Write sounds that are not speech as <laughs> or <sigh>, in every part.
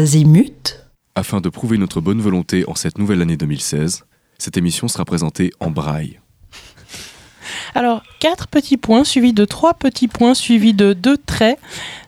Azimut. Afin de prouver notre bonne volonté en cette nouvelle année 2016, cette émission sera présentée en braille. Alors, quatre petits points suivis de trois petits points suivis de deux traits.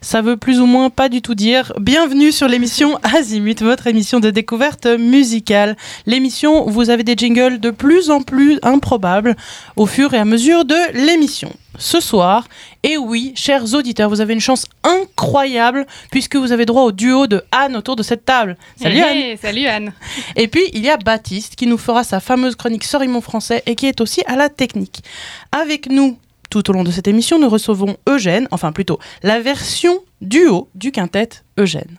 Ça veut plus ou moins pas du tout dire bienvenue sur l'émission Azimut, votre émission de découverte musicale. L'émission où vous avez des jingles de plus en plus improbables au fur et à mesure de l'émission. Ce soir, et oui, chers auditeurs, vous avez une chance incroyable puisque vous avez droit au duo de Anne autour de cette table. Salut Anne Hey, Salut Anne. Et puis, il y a Baptiste qui nous fera sa fameuse chronique Sorry mon français et qui est aussi à la technique. Avec nous, tout au long de cette émission, nous recevons Eugène, enfin plutôt la version duo du quintet Eugène.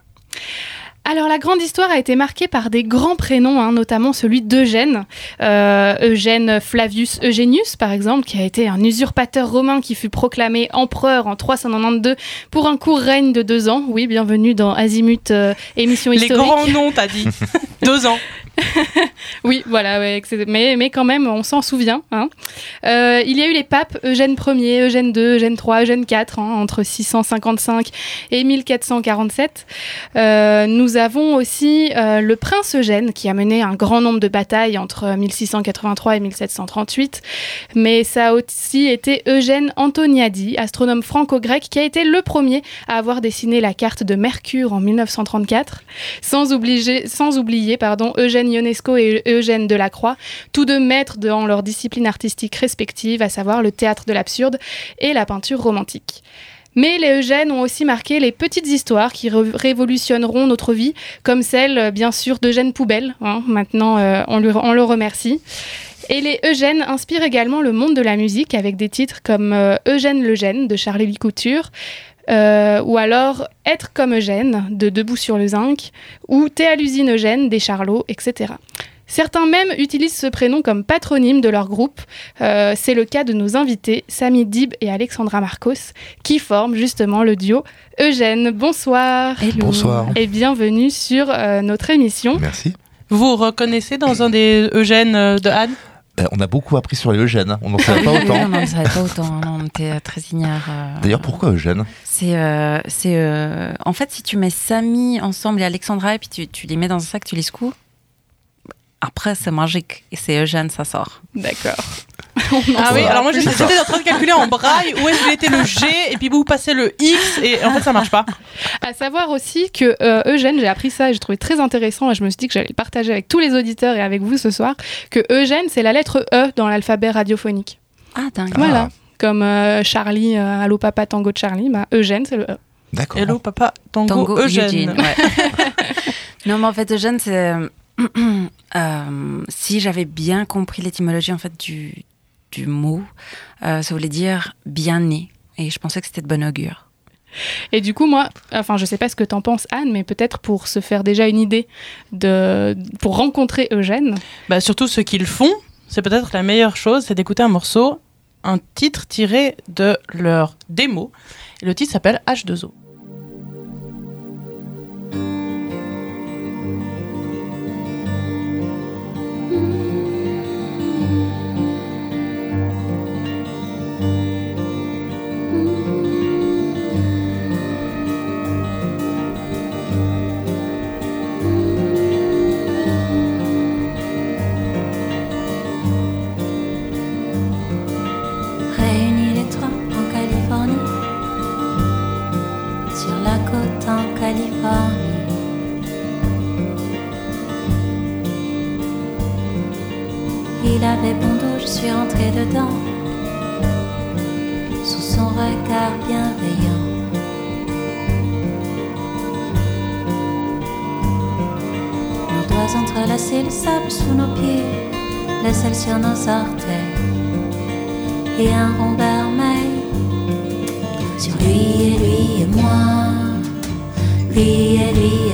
Alors la grande histoire a été marquée par des grands prénoms, hein, notamment celui d'Eugène. Euh, Eugène Flavius Eugenius, par exemple, qui a été un usurpateur romain qui fut proclamé empereur en 392 pour un court règne de deux ans. Oui, bienvenue dans Azimut, euh, émission Les historique. grands noms, t'as dit. <laughs> Deux ans. <laughs> Oui, voilà, mais, quand même, on s'en souvient. hein. Euh, il y a eu les papes Eugène Ier, Eugène II, Eugène III, Eugène IV, hein, entre 655 et 1447. Euh, nous avons aussi euh, le prince Eugène, qui a mené un grand nombre de batailles entre 1683 et 1738. Mais ça a aussi été Eugène Antoniadi, astronome franco-grec, qui a été le premier à avoir dessiné la carte de Mercure en 1934 sans, oublier Eugène Ionesco et Eugène Delacroix, tous deux maîtres dans leur discipline artistique respective, à savoir le théâtre de l'absurde et la peinture romantique. Mais les Eugènes ont aussi marqué les petites histoires qui révolutionneront notre vie, comme celle, bien sûr, d'Eugène Poubelle. hein. Maintenant, euh, on, le remercie. Et les Eugènes inspirent également le monde de la musique avec des titres comme euh, Eugène le Gène de Charlie Couture, euh, ou alors Être comme Eugène de Debout sur le zinc, ou T'es à l'usine Eugène des Charlots, etc. Certains même utilisent ce prénom comme patronyme de leur groupe. Euh, C'est le cas de nos invités, Samy Dib et Alexandra Marcos, qui forment justement le duo Eugène. Bonsoir Bonsoir. et bienvenue sur euh, notre émission. Merci. Vous vous reconnaissez dans un des Eugène de Anne? Ben, on a beaucoup appris sur les Eugène, hein. on n'en savait pas Oui, oui, autant. on n'en savait pas autant, hein, on était euh, très ignares. euh. D'ailleurs, pourquoi Eugène? C'est. euh, c'est, euh, en fait, si tu mets Samy ensemble et Alexandra et puis tu, tu les mets dans un sac, tu les secoues, après, c'est magique. Et c'est Eugène, ça sort. D'accord. <laughs> Ah oui, alors moi j'étais en train de calculer en braille où est-ce qu'il était le G et puis vous passez le X et en fait ça marche pas. À savoir aussi que euh, Eugène, j'ai appris ça et j'ai trouvé très intéressant et je me suis dit que j'allais le partager avec tous les auditeurs et avec vous ce soir, que Eugène, c'est la lettre E dans l'alphabet radiophonique. Ah, dingue. Ah. Voilà. Comme euh, Charlie, euh, Allô Papa Tango de Charlie, bah, Eugène, c'est le E. D'accord. Hello papa, tango, Tango Eugène. Eugène, ouais. <laughs> non, mais en fait, Eugène, c'est. <clears throat> euh, si j'avais bien compris l'étymologie en fait du, du mot, euh, ça voulait dire bien né. Et je pensais que c'était de bon augure. Et du coup, moi, enfin, je sais pas ce que t'en penses, Anne, mais peut-être pour se faire déjà une idée de, pour rencontrer Eugène. Bah, surtout ceux qui le font, c'est peut-être la meilleure chose, c'est d'écouter un morceau, un titre tiré de leur démo. Et le titre s'appelle H2O. Sable sous nos pieds, le sel sur nos orteils et un rond vermeil sur lui et lui et moi, lui et lui et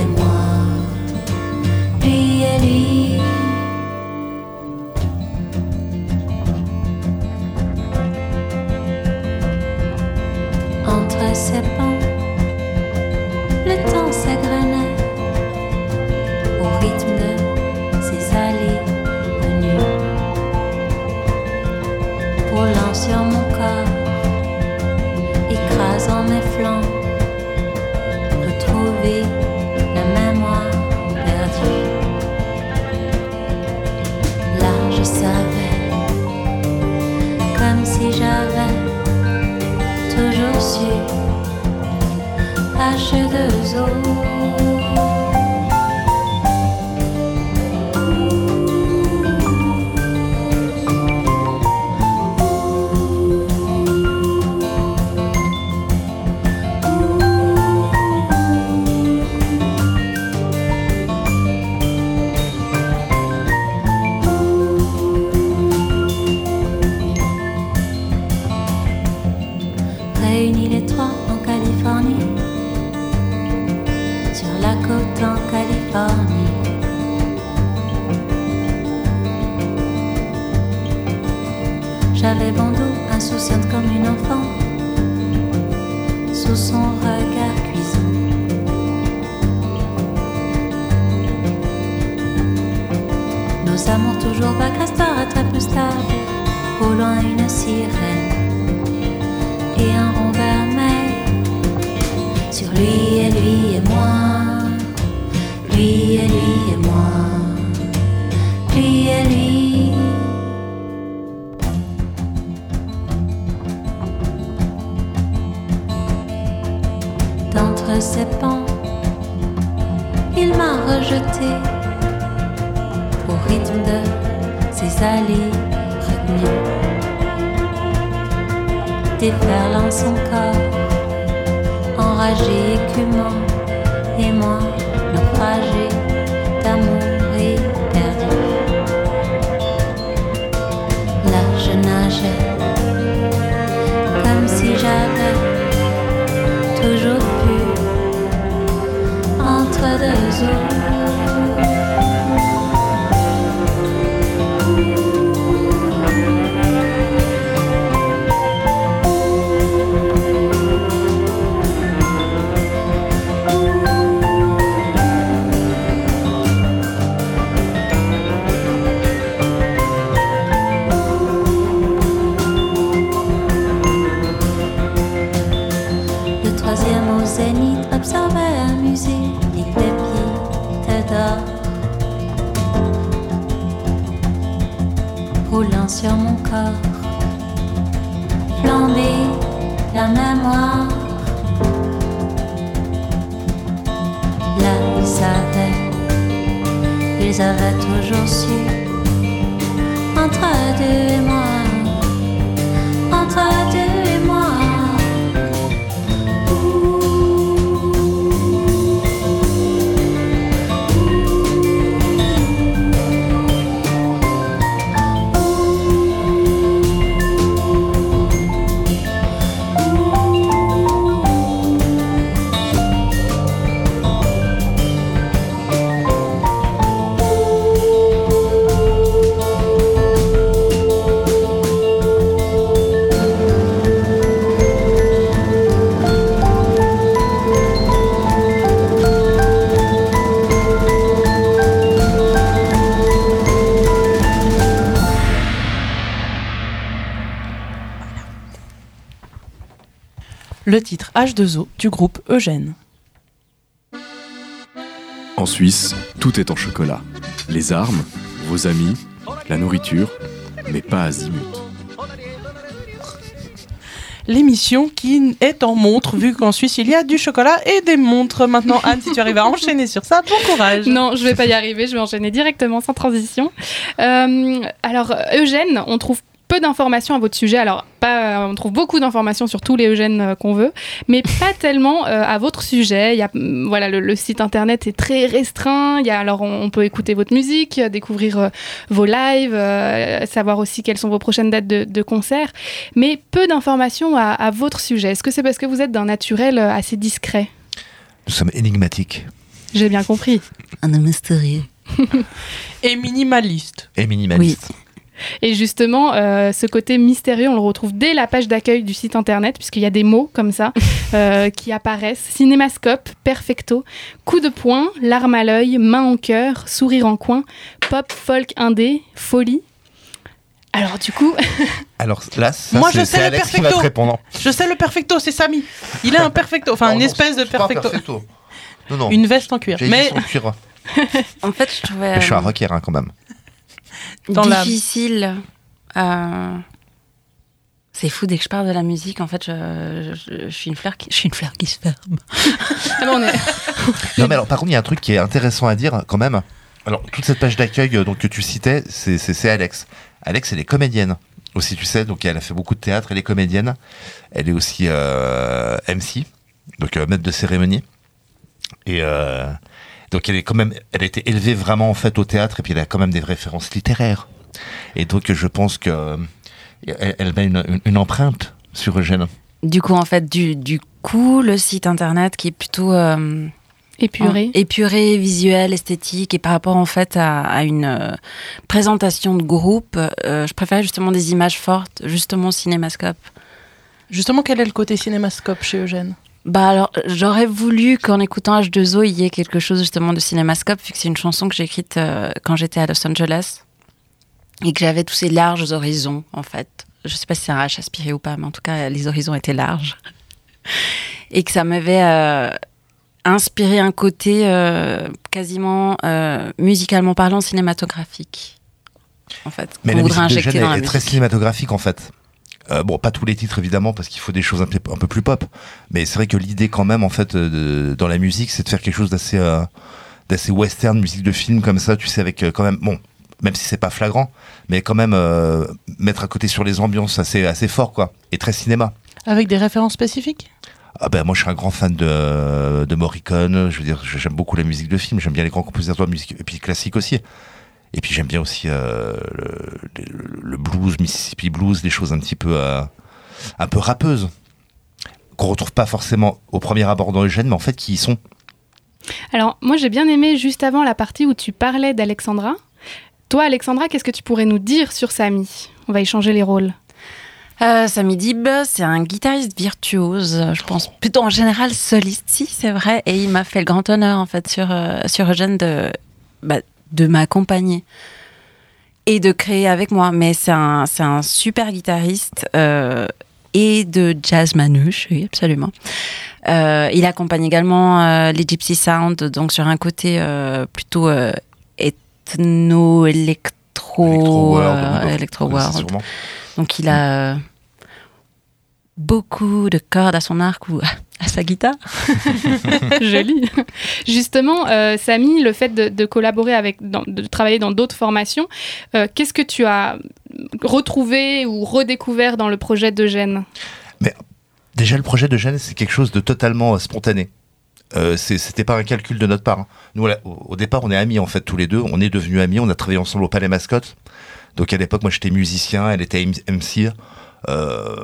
Réunis les trois en Californie, sur la côte en Californie. J'avais bon insouciante comme une enfant, sous son regard cuisant. Nos amours toujours vagues restera très plus stable, au loin une sirène lui et lui et moi, lui et lui et moi, lui et lui. D'entre ses pans, il m'a rejeté. Au rythme de ses allées retenues. Déferlant son corps, enragé, écumant, et moi, naufragé roulant sur mon corps, flambé la mémoire. Là, ils savaient, ils avaient toujours su, entre deux et moi, entre deux et moi. Le titre H2O du groupe Eugène. En Suisse, tout est en chocolat. Les armes, vos amis, la nourriture, mais pas Azimut. L'émission qui est en montre, vu qu'en Suisse il y a du chocolat et des montres. Maintenant, Anne, si tu arrives à enchaîner sur ça, bon courage. Non, je vais pas y arriver, je vais enchaîner directement sans transition. Euh, alors, Eugène, on trouve peu d'informations à votre sujet. Alors, pas, on trouve beaucoup d'informations sur tous les Eugènes euh, qu'on veut, mais <laughs> pas tellement euh, à votre sujet. Il y a, mm, voilà, le, le site internet est très restreint. Il y a, alors, on, on peut écouter votre musique, euh, découvrir euh, vos lives, euh, savoir aussi quelles sont vos prochaines dates de, de concerts, mais peu d'informations à, à votre sujet. Est-ce que c'est parce que vous êtes d'un naturel euh, assez discret? Nous sommes énigmatiques J'ai bien compris. Un homme mystérieux. <laughs> Et minimaliste. et minimalistes. Et justement, euh, ce côté mystérieux, on le retrouve dès la page d'accueil du site internet, puisqu'il y a des mots comme ça <laughs> euh, qui apparaissent. Cinémascope, perfecto, coup de poing, larme à l'œil, main en cœur, sourire en coin, pop, folk, indé, folie. Alors du coup, <laughs> Alors là, ça, Moi, c'est je sais le Alex qui va perfecto. te répondre. Je sais le perfecto, c'est Samy. Il a un perfecto, enfin <laughs> Oh une non, espèce de un perfecto. Non, non. Une veste en cuir. Mais son cuir. En fait, je trouvais Mais je suis un rocker hein, quand même. Dans la- difficile euh, C'est fou, dès que je parle de la musique, en fait, je, je- je suis, une fleur qui, je suis une fleur qui se ferme. <laughs> Ah bon, on est- <laughs> Non, mais alors, par contre, il y a un truc qui est intéressant à dire quand même. Alors, toute cette page d'accueil euh, donc, que tu citais, c'est- Alex. Alex, elle est comédienne aussi, tu sais. Donc, elle a fait beaucoup de théâtre, elle est comédienne. Elle est aussi euh, MC, donc euh, maître de cérémonie. Et euh, donc, elle est quand même, elle a été élevée vraiment en fait au théâtre et puis elle a quand même des références littéraires. Et donc, je pense que elle, elle met une, une- une empreinte sur Eugène. Du coup, en fait, du, du coup, le site internet qui est plutôt euh, épuré. épuré, visuel, esthétique, et par rapport en fait à, à une euh, présentation de groupe, euh, je préfère justement des images fortes, justement cinémascope. Justement, quel est le côté cinémascope chez Eugène? Bah alors, j'aurais voulu qu'en écoutant H2O, il y ait quelque chose justement de cinémascope, vu que c'est une chanson que j'ai écrite euh, quand j'étais à Los Angeles et que j'avais tous ces larges horizons, en fait. Je sais pas si c'est un H aspiré ou pas, mais en tout cas, les horizons étaient larges. <laughs> Et que ça m'avait euh, inspiré un côté euh, quasiment, musicalement parlant, cinématographique. En fait, Mais la voudrait musique de Jeanne est, est très cinématographique en fait. Euh, bon, pas tous les titres évidemment parce qu'il faut des choses un peu, un peu plus pop. Mais c'est vrai que l'idée quand même en fait de- dans la musique, c'est de faire quelque chose d'assez euh, d'assez western, musique de film comme ça. Tu sais avec euh, quand même bon, même si c'est pas flagrant, mais quand même mettre à côté sur les ambiances assez assez fort quoi et très cinéma. Avec des références spécifiques? Ah ben moi je suis un grand fan de, de Morricone, je veux dire j'aime beaucoup la musique de film, j'aime bien les grands compositeurs de musique et puis classique aussi. Et puis j'aime bien aussi euh, le, le- le blues, Mississippi blues, des choses un petit peu euh, un peu rappeuses qu'on retrouve pas forcément au premier abord dans Eugène, mais en fait qui y sont. Alors, moi, j'ai bien aimé juste avant la partie où tu parlais d'Alexandra. Toi, Alexandra, qu'est-ce que tu pourrais nous dire sur Samy? On va échanger les rôles. Euh, Sami Dib, c'est un guitariste virtuose, je pense plutôt en général soliste, si c'est vrai, et il m'a fait le grand honneur en fait sur euh, sur Eugène de bah, de m'accompagner et de créer avec moi. Mais c'est un c'est un super guitariste euh, et de jazz manouche, oui absolument. Euh, il accompagne également euh, les Gypsy Sound, donc sur un côté plutôt euh, ethno électro World, euh, oui, bon, électro vous connaissez world. sûrement. Donc il a beaucoup de cordes à son arc ou à sa guitare. <laughs> Joli. Justement, euh, Samy, le fait de, de collaborer avec, dans- de travailler dans d'autres formations, euh, qu'est-ce que tu as retrouvé ou redécouvert dans le projet d'Eugène Déjà le projet d'Eugène c'est quelque chose de totalement euh, spontané. Euh, C'était pas un calcul de notre part. hein. Nous, au départ, on est amis en fait tous les deux. On est devenus amis. On a travaillé ensemble au Palais Mascotte. Donc à l'époque, moi j'étais musicien, elle était MC. Euh,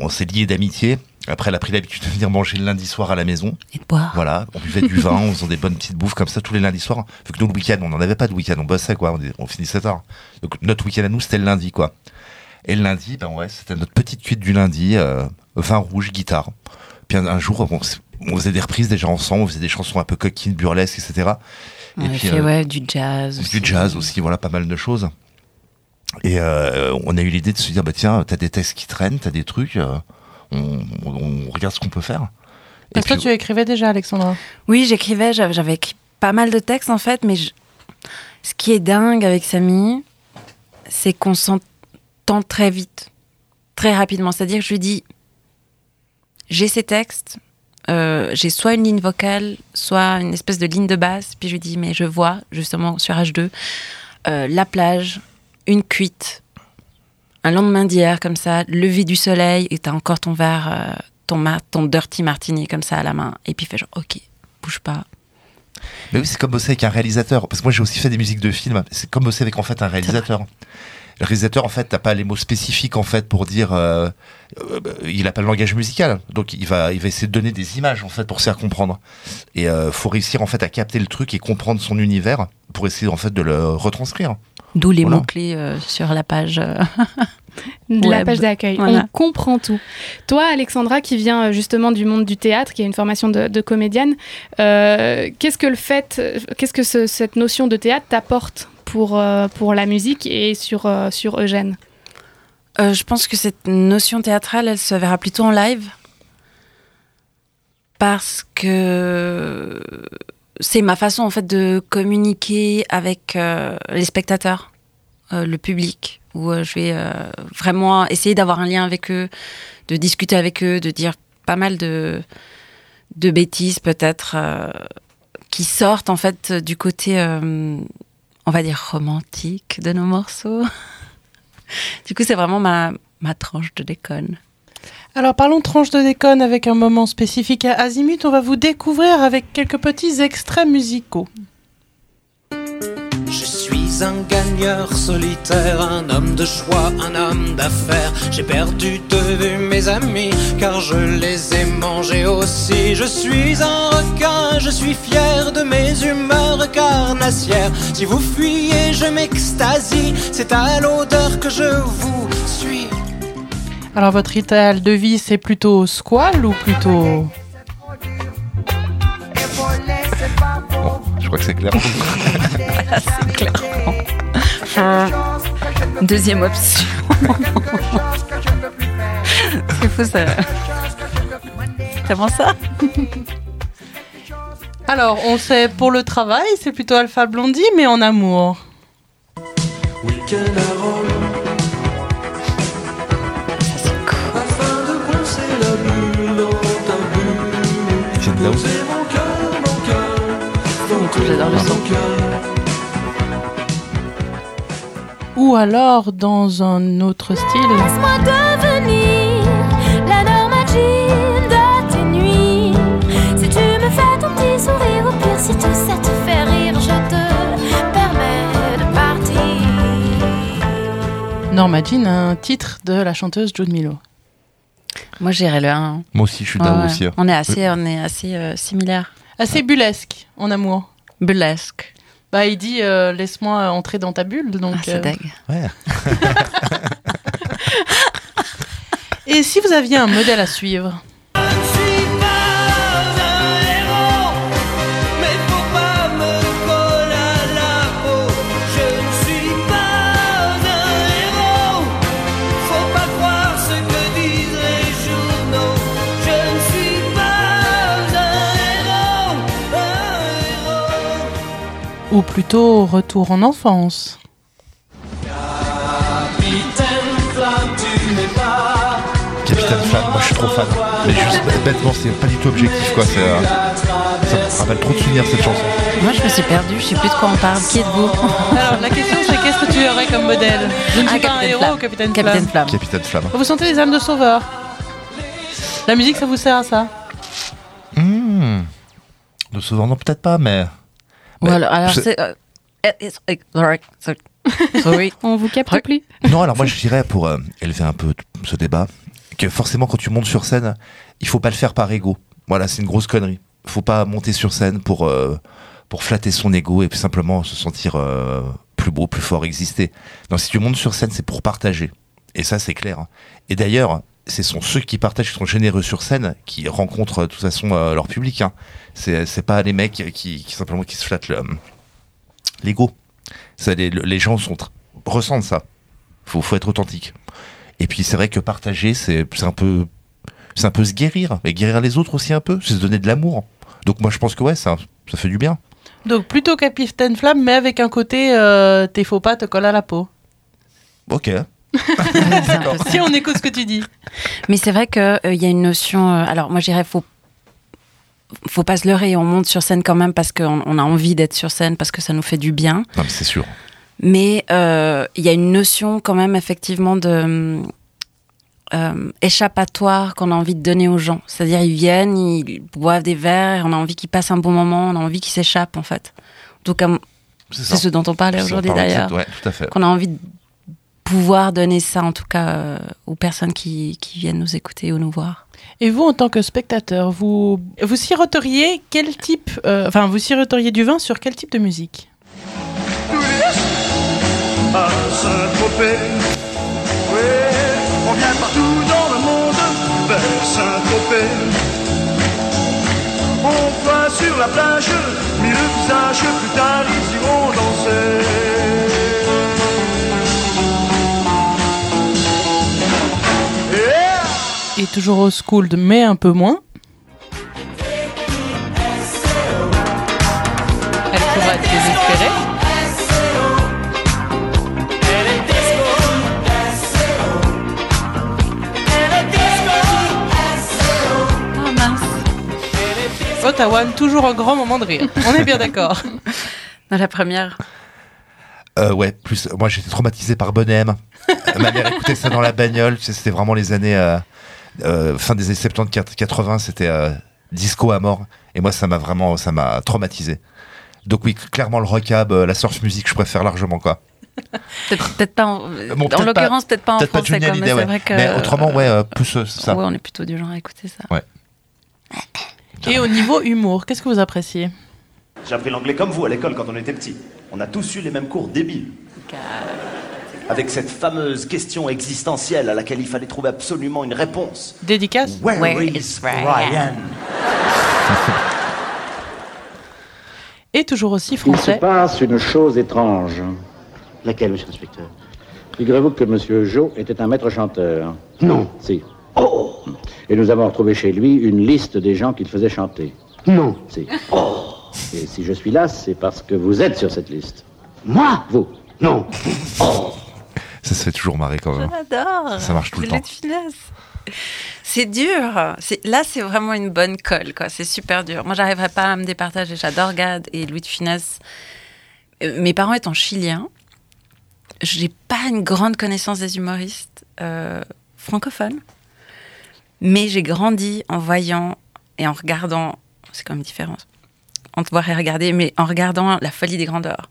on s'est liés d'amitié. Après, elle a pris l'habitude de venir manger le lundi soir à la maison. Et de boire. Voilà, on buvait du vin, on faisait des bonnes petites bouffes comme ça tous les lundis soirs. Vu que nous, le week-end, on n'en avait pas de week-end, on bossait quoi, on, on finissait tard. Donc notre week-end à nous, c'était le lundi quoi. Et le lundi, ben ouais, c'était notre petite cuite du lundi, euh, vin rouge, guitare. Puis un, un jour, on faisait des reprises déjà ensemble, on faisait des chansons un peu coquines, burlesques, etc. On Et puis, fait euh, ouais, du jazz. du jazz aussi, voilà, pas mal de choses. Et euh, on a eu l'idée de se dire, bah tiens, t'as des textes qui traînent, t'as des trucs, euh, on, on- on regarde ce qu'on peut faire. Et Parce que puis, toi, tu écrivais déjà, Alexandra? Oui, j'écrivais, j'avais j'avais écrit pas mal de textes en fait, mais je- ce qui est dingue avec Samy, c'est qu'on s'entend très vite, très rapidement. C'est-à-dire que je lui dis, j'ai ces textes, euh, j'ai soit une ligne vocale, soit une espèce de ligne de basse, puis je lui dis, mais je vois justement sur H2 euh, la plage, une cuite, un lendemain d'hier comme ça, lever du soleil, et t'as encore ton verre, euh, ton, mar- ton dirty martini comme ça à la main, et puis il fait genre, ok, bouge pas. Mais oui, c'est comme bosser avec un réalisateur. Parce que moi, j'ai aussi fait des musiques de films. C'est comme bosser avec en fait un réalisateur. Le réalisateur, en fait, t'as pas les mots spécifiques en fait pour dire. euh, euh, il a pas le langage musical, donc il va, il va essayer de donner des images en fait pour se faire comprendre. Et euh, faut réussir en fait à capter le truc et comprendre son univers pour essayer en fait de le retranscrire. D'où les Voilà. mots-clés euh, sur la page. euh. <laughs> de la page d'accueil. Voilà. On comprend tout. Toi, Alexandra, qui vient justement du monde du théâtre, qui a une formation de, de comédienne, euh, qu'est-ce que le fait, qu'est-ce que ce- cette notion de théâtre t'apporte? Pour, euh, pour la musique et sur, euh, sur Eugène Euh, je pense que cette notion théâtrale, elle se verra plutôt en live. Parce que c'est ma façon en fait de communiquer avec les spectateurs, le public, où je vais vraiment essayer d'avoir un lien avec eux, de discuter avec eux, de dire pas mal de, de bêtises peut-être qui sortent en fait du côté, on va dire, romantique de nos morceaux. du coup, c'est vraiment ma, ma tranche de déconne. Alors parlons tranche de déconne avec un moment spécifique à Azimut. On va vous découvrir avec quelques petits extraits musicaux. Un gagneur solitaire, un homme de choix, un homme d'affaires. J'ai perdu de vue mes amis, car je les ai mangés aussi. Je suis un requin, je suis fier de mes humeurs carnassières. Si vous fuyez, je m'extasie, c'est à l'odeur que je vous suis. Alors votre rituel de vie, c'est plutôt squal ou plutôt... je crois que c'est clair. <laughs> C'est clairement. Deuxième option. <laughs> c'est fou ça. Comment ça <laughs> Alors on sait pour le travail, c'est plutôt Alpha Blondie, mais en amour. Week-end à Rome, afin de brosser la bulle dans ta bulle. Tiens, là où J'adore le son. Ou alors dans un autre style. Laisse-moi devenir la normagine de tes nuits. Si tu me fais ton petit sourire, au pire, si tout ça te fait rire, je te permets de partir. Norma Jean, un titre de la chanteuse June Milo. Moi, j'irais le 1. Moi aussi, je suis Ouais, down ouais. aussi. hein. On est assez, on est assez euh, similaires. Assez bullesque en amour. Burlesque. Bah il dit euh, laisse-moi entrer dans ta bulle. Donc, Ah, c'est euh, dingue. Ouais. <laughs> Et si vous aviez un modèle à suivre? Ou plutôt retour en enfance Capitaine Flamme, tu n'es pas. Capitaine Flamme, moi je suis trop fan. Mais juste bêtement, c'est pas du tout objectif quoi. C'est, euh, ça me rappelle trop de souvenirs cette chanson. Moi, je me suis perdue. Je sais plus de quoi on parle. Qui êtes-vous <laughs> Alors la question c'est qu'est-ce que tu aurais comme modèle Je ne Ah, suis pas un Capitaine héros Flamme. ou Capitaine, Capitaine Flamme Flamme. Capitaine Flamme. Vous sentez les âmes de sauveur La musique ça vous sert à ça Hmm. De Sauveur, non, peut-être pas, mais. Ou Mais alors, c'est. euh. <laughs> On vous capte plus. Non, alors moi je dirais pour euh, élever un peu ce débat que forcément quand tu montes sur scène, il faut pas le faire par ego. Voilà, c'est une grosse connerie. Faut pas monter sur scène pour euh, pour flatter son ego et puis simplement se sentir euh, plus beau, plus fort, exister. Non, si tu montes sur scène, c'est pour partager. Et ça, c'est clair. hein. Et d'ailleurs, ce sont ceux qui partagent, qui sont généreux sur scène, qui rencontrent de toute façon euh, leur public. Hein. C'est pas les mecs qui, qui simplement qui se flattent le- l'ego. Les, les gens sont ressentent ça. Faut, faut être authentique. Et puis c'est vrai que partager, c'est un peu, c'est un peu se guérir, mais guérir les autres aussi un peu, c'est se donner de l'amour. Donc moi je pense que ouais, ça, ça fait du bien. Donc plutôt Capitaine Flamme mais avec un côté euh, tes faux pas te collent à la peau. Ok. Si on écoute ce que tu dis. Mais c'est vrai qu'il y a une notion. euh, alors, moi, je dirais, faut, faut pas se leurrer. On monte sur scène quand même parce qu'on on a envie d'être sur scène, parce que ça nous fait du bien. Non mais c'est sûr. Mais euh, il y a une notion quand même, effectivement, de. euh, échappatoire qu'on a envie de donner aux gens. C'est-à-dire, ils viennent, ils boivent des verres, on a envie qu'ils passent un bon moment, on a envie qu'ils s'échappent, en fait. En tout cas, C'est ce dont on parlait aujourd'hui d'ailleurs. Ouais, tout à fait. Qu'on a envie de pouvoir donner ça, en tout cas, euh, aux personnes qui, qui viennent nous écouter ou nous voir. Et vous, en tant que spectateur, vous, vous siroteriez quel type, euh, enfin, vous siroteriez du vin sur quel type de musique? À Saint-Tropez. Oui, on vient partout dans le monde vers Saint-Tropez. On voit sur la plage mille visages, plus tard ils iront danser. toujours au school, mais un peu moins. Elle pourra être désespérée. Ottawa, toujours un grand moment de rire. On est bien d'accord. <laughs> Dans la première. Euh, ouais, plus moi j'étais traumatisé par Bonhème. <laughs> Ma mère écoutait ça dans la bagnole. C'était vraiment les années. Euh, euh, fin des années 70, 80, c'était euh, disco à mort. Et moi, ça m'a vraiment. Ça m'a traumatisé. Donc, oui, clairement, le rockab, euh, la surf music, je préfère largement, quoi. <laughs> Peut-être pas en, bon, en l'occurrence, peut-être pas en pas français. Mais ouais. vrai que. Mais autrement, ouais, euh, plus ça. Ouais, on est plutôt du genre à écouter ça. Et au niveau humour, qu'est-ce que vous appréciez? J'ai appris l'anglais comme vous à l'école quand on était petit. On a tous eu les mêmes cours débiles. Avec cette fameuse question existentielle à laquelle il fallait trouver absolument une réponse. Dédicace? Where, Where is? Brian? Et toujours aussi Il se français. passe une chose étrange. Laquelle, monsieur l'inspecteur? Figurez-vous que Monsieur Joe était un maître chanteur. Non. Si. Et nous avons retrouvé chez lui une liste des gens qu'il faisait chanter. Non. Si. Et si je suis là, c'est parce que vous êtes sur cette liste. Moi? Vous. Non. Ça se fait toujours marrer quand même. J'adore. Ça marche tout le temps. C'est dur. Là, c'est vraiment une bonne colle. C'est super dur. Moi, j'arriverais pas à me départager. J'adore Gad et Louis de Funès. Euh, Mes parents étant chiliens, j'ai pas une grande connaissance des humoristes euh, francophones. Mais j'ai grandi en voyant et en regardant. C'est quand même différent. Entre voir et regarder, mais en regardant La folie des grandeurs.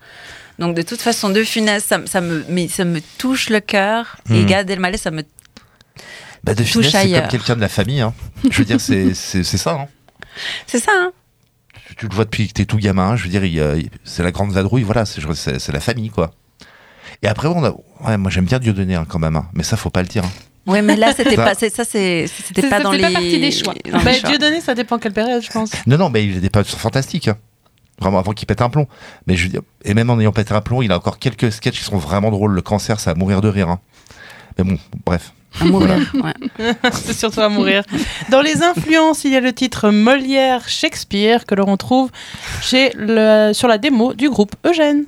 Donc, de toute façon, de Funès, ça, me- ça me, mais ça me touche le cœur. Et Mhm. Gad Elmaleh, ça me Bah, de Touche finesse, c'est comme quelqu'un de la famille. Hein. Je veux dire, <laughs> c'est ça. Hein. C'est ça, hein Tu, tu le vois depuis que t'es tout gamin. Je veux dire, c'est la grande vadrouille. Voilà, c'est la famille, quoi. Et après, on a, ouais, moi j'aime bien Dieudonné hein, quand même. hein. Mais ça, faut pas le dire. hein. Oui, mais là, c'était pas, ça, c'était Ça- pas dans fait les. pas partie des choix. Bah, choix. Dieudonné, ça dépend quelle période, je pense. Non, non, mais il a des périodes fantastiques. Vraiment, avant qu'il pète un plomb. Mais je veux dire, et même en ayant pété un plomb, il a encore quelques sketchs qui sont vraiment drôles. Le cancer, ça va mourir de rire. hein. Mais bon, bref. À mourir, ouais. <laughs> C'est surtout à mourir. Dans les influences, il y a le titre Molière Shakespeare que l'on trouve chez le, sur la démo du groupe Eugène.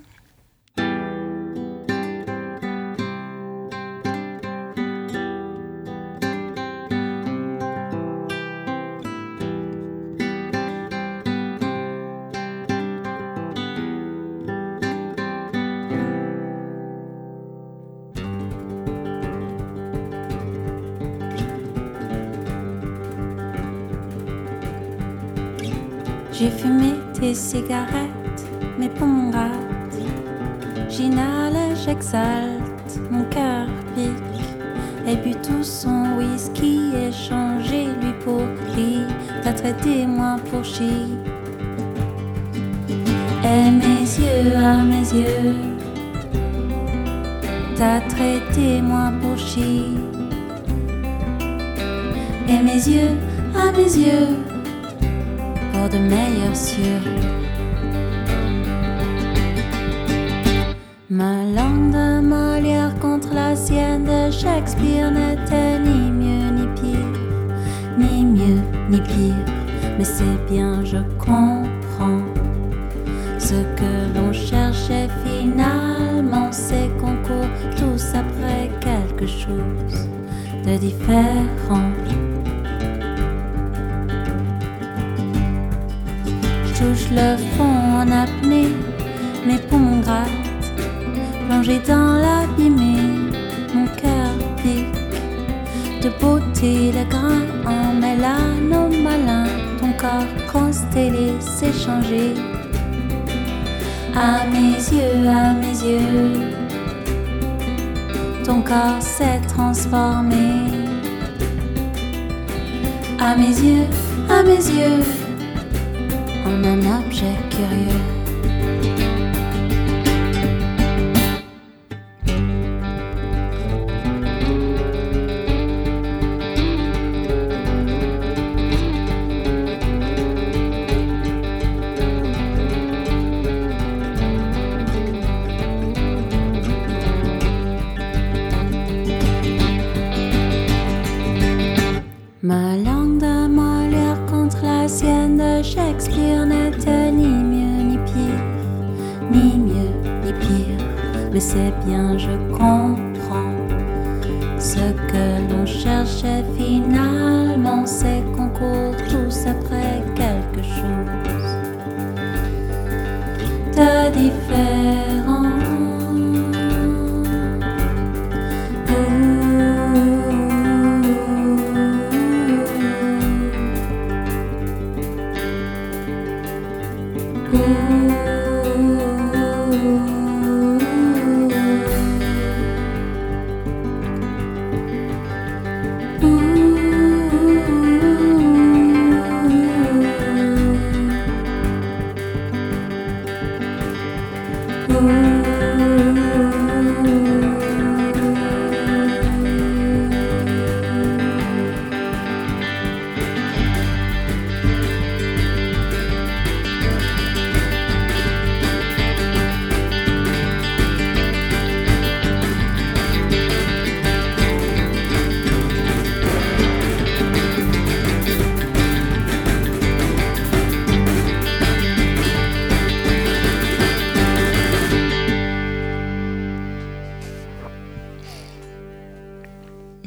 J'ai fumé tes cigarettes, mes grattent. J'inhale, j'exalte, mon cœur pique. Et bu tout son whisky, échangé lui pour lui. T'as traité moi pour chi. Et mes yeux à mes yeux, t'as traité moi pour chi. Et mes yeux à mes yeux de meilleurs cieux. Ma langue de Molière contre la sienne de Shakespeare n'était ni mieux ni pire, ni mieux ni pire. Mais c'est bien, je comprends. Ce que l'on cherchait finalement, c'est qu'on court tous après quelque chose de différent. En un objet curieux.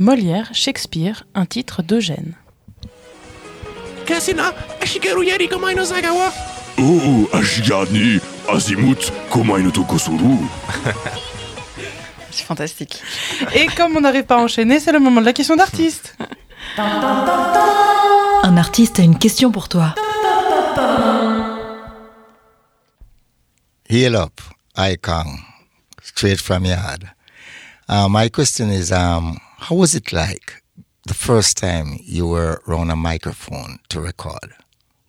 Molière, Shakespeare, un titre d'Eugène. Oh. <laughs> C'est fantastique. Et comme on n'arrive pas à enchaîner, c'est le moment de la question d'artiste. Un artiste a une question pour toi. Heal up, icon, straight from yard. Uh, my question is, um, how was it like the first time you were around a microphone to record?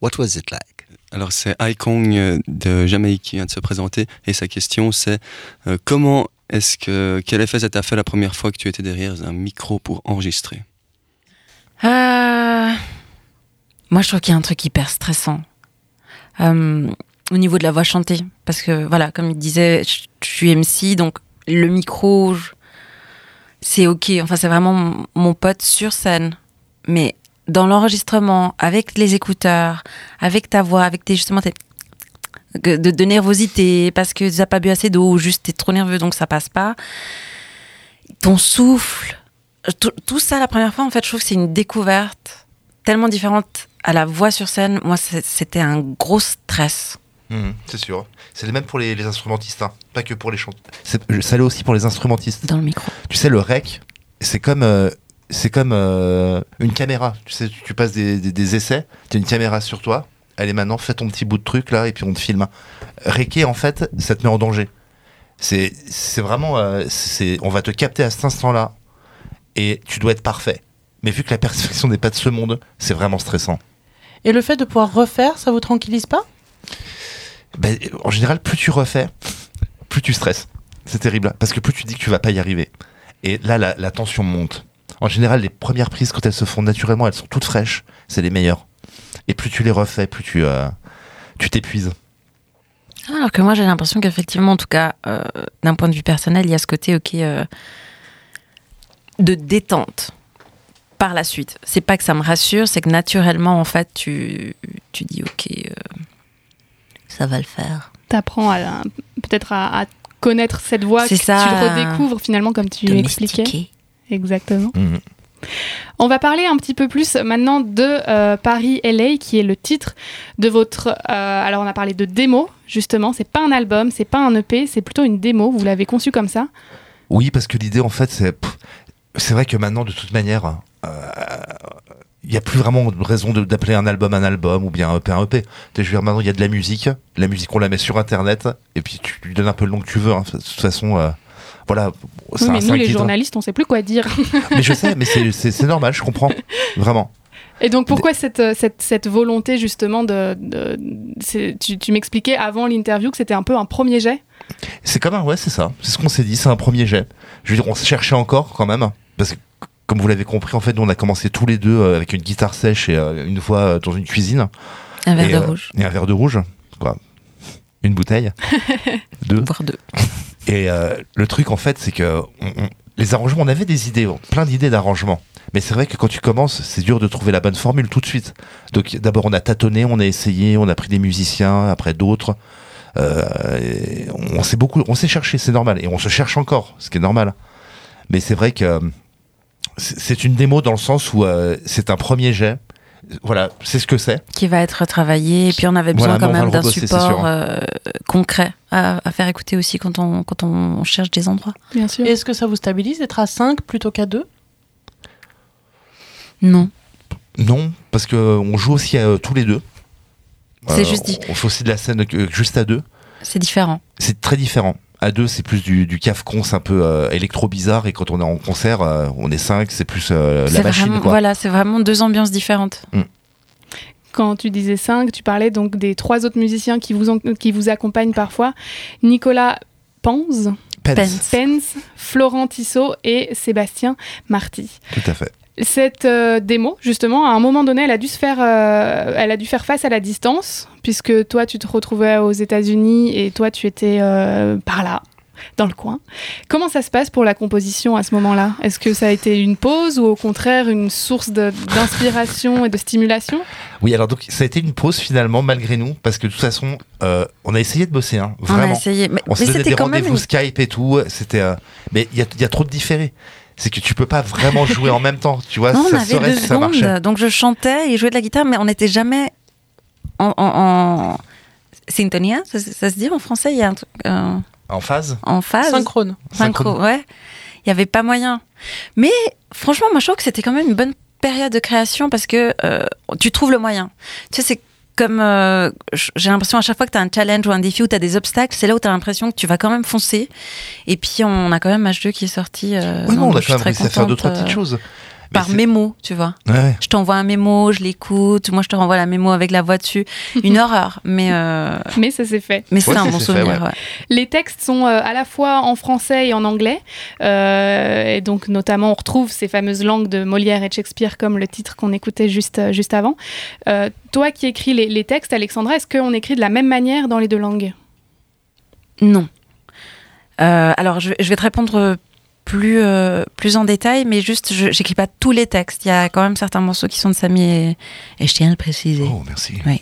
What was it like? Alors c'est Aikong euh, de Jamaïque qui vient de se présenter et sa question c'est euh, comment est-ce que quel effet ça t'a fait la première fois que tu étais derrière un micro pour enregistrer? Euh, Moi, je trouve qu'il y a un truc hyper stressant Euh, au niveau de la voix chantée. Parce que, voilà, comme il disait, je je suis MC, donc le micro, je- c'est OK. Enfin, c'est vraiment mon- pote sur scène. Mais dans l'enregistrement, avec les écouteurs, avec ta voix, avec tes, justement, tes de, de nervosité, parce que tu n'as pas bu assez d'eau, ou juste tu es trop nerveux, donc ça passe pas. Ton souffle, tout, tout ça, la première fois, en fait, je trouve que c'est une découverte tellement différente à la voix sur scène. Moi, c'était un gros stress. Mhm, c'est sûr. C'est le même pour les, les instrumentistes, hein. pas que pour les chanteurs. C'est- Ça l'est aussi pour les instrumentistes. Dans le micro. Tu sais, le rec, c'est comme, euh, c'est comme euh, une caméra. Tu sais, tu, tu passes des, des- des essais, tu as une caméra sur toi. Allez, maintenant, fais ton petit bout de truc là, et puis on te filme. Requer, en fait, ça te met en danger. C'est c'est vraiment. euh, c'est on va te capter à cet instant-là, et tu dois être parfait. Mais vu que la <laughs> perfection n'est pas de ce monde, c'est vraiment stressant. Et le fait de pouvoir refaire, ça vous tranquillise pas? Ben, en général, plus tu refais, plus tu stresses. C'est terrible. Parce que plus tu dis que tu vas pas y arriver. Et là, la, la tension monte. En général, les premières prises, quand elles se font naturellement, elles sont toutes fraîches. C'est les meilleures. Et plus tu les refais, plus tu euh, tu t'épuises. Alors que moi, j'ai l'impression qu'effectivement, en tout cas, euh, d'un point de vue personnel, il y a ce côté, ok, euh, de détente par la suite. C'est pas que ça me rassure, c'est que naturellement, en fait, tu, tu dis, ok, ça va le faire. T'apprends à peut-être à, à connaître cette voix, que tu ça. le redécouvres finalement comme tu expliquais. Exactement. Mhm. On va parler un petit peu plus maintenant de euh, Paris LA, qui est le titre de votre. euh, alors on a parlé de démo justement. C'est pas un album, c'est pas un EP, c'est plutôt une démo. Vous l'avez conçu comme ça? Oui, parce que l'idée, en fait, c'est. C'est vrai que maintenant, de toute manière, il n'y a plus vraiment de raison d'appeler un album un album ou bien un EP un EP. Je veux dire, maintenant, il y a de la musique. La musique, on la met sur Internet. Et puis, tu lui donnes un peu le nom que tu veux. hein. De toute façon, euh, voilà. Oui, mais nous les journalistes, on sait plus quoi dire. <laughs> Mais je sais, mais c'est- normal, je comprends. Vraiment. Et donc pourquoi cette, euh, cette, cette volonté justement de... tu tu m'expliquais avant l'interview que c'était un peu un premier jet? C'est comme un, ouais, c'est ça. C'est ce qu'on s'est dit, c'est un premier jet. Je veux dire, on se cherchait encore quand même, parce que comme vous l'avez compris, en fait, nous, on a commencé tous les deux euh, avec une guitare sèche et euh, une voix euh, dans une cuisine. Un verre Et, de rouge. Et un verre de rouge, quoi. Une bouteille. <laughs> deux. Voire deux. Et le truc, en fait, c'est que on- on- les arrangements, on avait des idées, plein d'idées d'arrangements. Mais c'est vrai que quand tu commences, c'est dur de trouver la bonne formule tout de suite. Donc d'abord, on a tâtonné, on a essayé, on a pris des musiciens, après d'autres. Euh, on s'est beaucoup, on s'est cherché, c'est normal, et on se cherche encore, ce qui est normal. Mais c'est vrai que c'est une démo dans le sens où euh, c'est un premier jet. Voilà, c'est ce que c'est. Qui va être travaillé. Et puis on avait besoin Voilà, quand on même d'un support euh, concret à, à faire écouter aussi quand on, quand on cherche des endroits. Bien sûr. Est-ce que ça vous stabilise d'être à 5 plutôt qu'à 2 Non. Non, parce que euh, on joue aussi euh, tous les deux. C'est juste dit. On fait aussi de la scène juste à deux. C'est différent. C'est très différent. À deux, c'est plus du, du cafcon, c'est un peu euh, électro bizarre. Et quand on est en concert, euh, on est cinq, c'est plus euh, la machine. vraiment, quoi. voilà, c'est vraiment deux ambiances différentes. Quand tu disais 5, tu parlais donc des trois autres musiciens qui vous, en- qui vous accompagnent parfois. Nicolas Panz, Pence. Pence, Florent Tissot et Sébastien Marty. Tout à fait. Cette euh, démo, justement, à un moment donné, elle a dû se faire, euh, elle a dû faire face à la distance, puisque toi, tu te retrouvais aux États-Unis et toi, tu étais euh, par là, dans le coin. Comment ça se passe pour la composition à ce moment-là? Est-ce que ça a été une pause ou au contraire une source d'inspiration et de stimulation? Oui, alors donc ça a été une pause finalement malgré nous parce que de toute façon, euh, on a essayé de bosser, hein, On a essayé, mais- on s'est mais c'était des quand même rendez-vous une- Skype et tout. C'était, euh, mais il y y a trop de différés. C'est que tu peux pas vraiment jouer en même temps, tu vois. Non, on ça avait serait deux si ça marchait. donc je chantais et jouais de la guitare, mais on n'était jamais en, en, en syntonia, ça, ça se dit en français, il y a un truc euh, En phase? en phase. Synchrone. Synchro, Synchrone. ouais. Il n'y avait pas moyen. Mais franchement, moi je trouve que c'était quand même une bonne période de création parce que euh, tu trouves le moyen. Tu sais, c'est comme euh, j'ai l'impression à chaque fois que tu as un challenge ou un défi où tu as des obstacles, c'est là où tu as l'impression que tu vas quand même foncer. Et puis on a quand même H2 qui est sorti. euh, Oui, non, on a quand même réussi à faire deux, trois petites euh, choses. Par mémo, tu vois. Ouais. Je t'envoie un mémo, je l'écoute, moi je te renvoie la mémo avec la voix dessus. <laughs> Une horreur, mais, euh, Mais ça s'est fait. mais c'est Ouais, un ça bon fait, souvenir. ouais. ouais. Les textes sont euh, à la fois en français et en anglais. Euh, et donc, notamment, on retrouve ces fameuses langues de Molière et de Shakespeare, comme le titre qu'on écoutait juste, juste avant. Euh, toi qui écris les, les textes, Alexandra, est-ce qu'on écrit de la même manière dans les deux langues? Non. Euh, alors, je, je vais te répondre plus, euh, plus en détail, mais juste, je j'écris pas tous les textes. Il y a quand même certains morceaux qui sont de Samy et, et je tiens à le préciser. Oh, merci. Oui.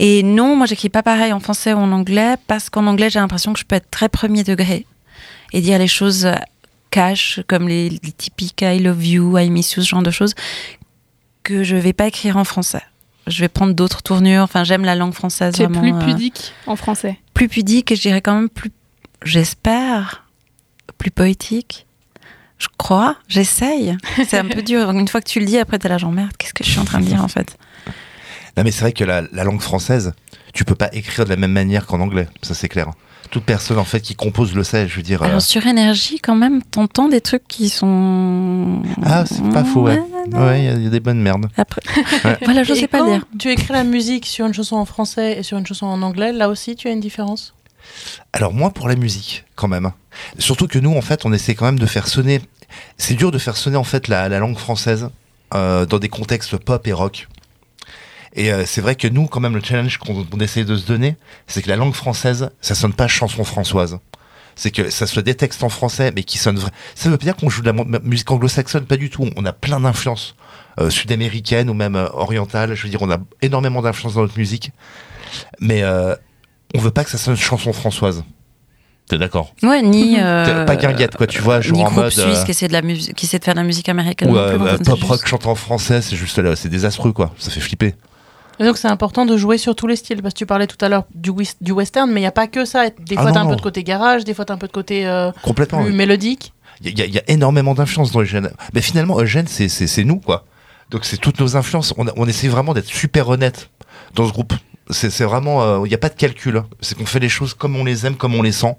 Et non, moi, j'écris pas pareil en français ou en anglais, parce qu'en anglais, j'ai l'impression que je peux être très premier degré et dire les choses cash, comme les, les typiques I love you, I miss you, ce genre de choses, que je vais pas écrire en français. Je vais prendre d'autres tournures. Enfin, j'aime la langue française. Vraiment, plus euh, pudique en français. plus pudique et je dirais quand même plus, j'espère, plus poétique. Je crois, j'essaye. C'est un peu <laughs> dur. Une fois que tu le dis, après t'es là, genre merde, qu'est-ce que je suis en train de dire en fait? Non, mais c'est vrai que la, la langue française, tu peux pas écrire de la même manière qu'en anglais. Ça, c'est clair. Toute personne, en fait, qui compose le sait. Je veux dire. euh, Alors sur énergie, quand même, t'entends des trucs qui sont. Ah, c'est pas faux, ouais. Ouais, il y a- il y, a des bonnes merdes. Après, <laughs> Ouais. <laughs> voilà, je Et sais pas dire. Tu écris la musique sur une chanson en français et sur une chanson en anglais, là aussi tu as une différence? Alors moi pour la musique quand même. Surtout que nous en fait on essaie quand même de faire sonner. C'est dur de faire sonner en fait la, la langue française euh, dans des contextes pop et rock. Et euh, c'est vrai que nous quand même le challenge qu'on on essaie de se donner, c'est que la langue française ça sonne pas chanson françoise. C'est que ça soit des textes en français mais qui sonnent vrai. Ça veut pas dire qu'on joue de la mu- musique anglo-saxonne, pas du tout. On a plein d'influences euh, sud-américaines ou même euh, orientales. Je veux dire on a énormément d'influences dans notre musique, mais on veut pas que ça sonne chanson françoise. T'es d'accord Ouais, ni. euh, pas guinguette, quoi, tu vois, genre ni en mode, suisse euh, qui essaie de la musique, qui essaie de faire de la musique américaine. Ou euh, euh, pop rock juste- chanté en français, c'est juste là, c'est désastreux quoi, ça fait flipper. Et donc c'est important de jouer sur tous les styles, parce que tu parlais tout à l'heure du, du western, mais il n'y a pas que ça. Des Ah fois t'as un non. peu de côté garage, des fois t'as un peu de côté euh, Complètement. plus oui. mélodique. Il y, a- il y a- il y a énormément d'influences dans Eugène. Mais finalement, Eugène, c'est- c'est c'est nous quoi. Donc c'est toutes nos influences. On, a- on essaie vraiment d'être super honnête dans ce groupe. C'est vraiment, euh, il n'y a pas de calcul. hein. C'est qu'on fait les choses comme on les aime, comme on les sent.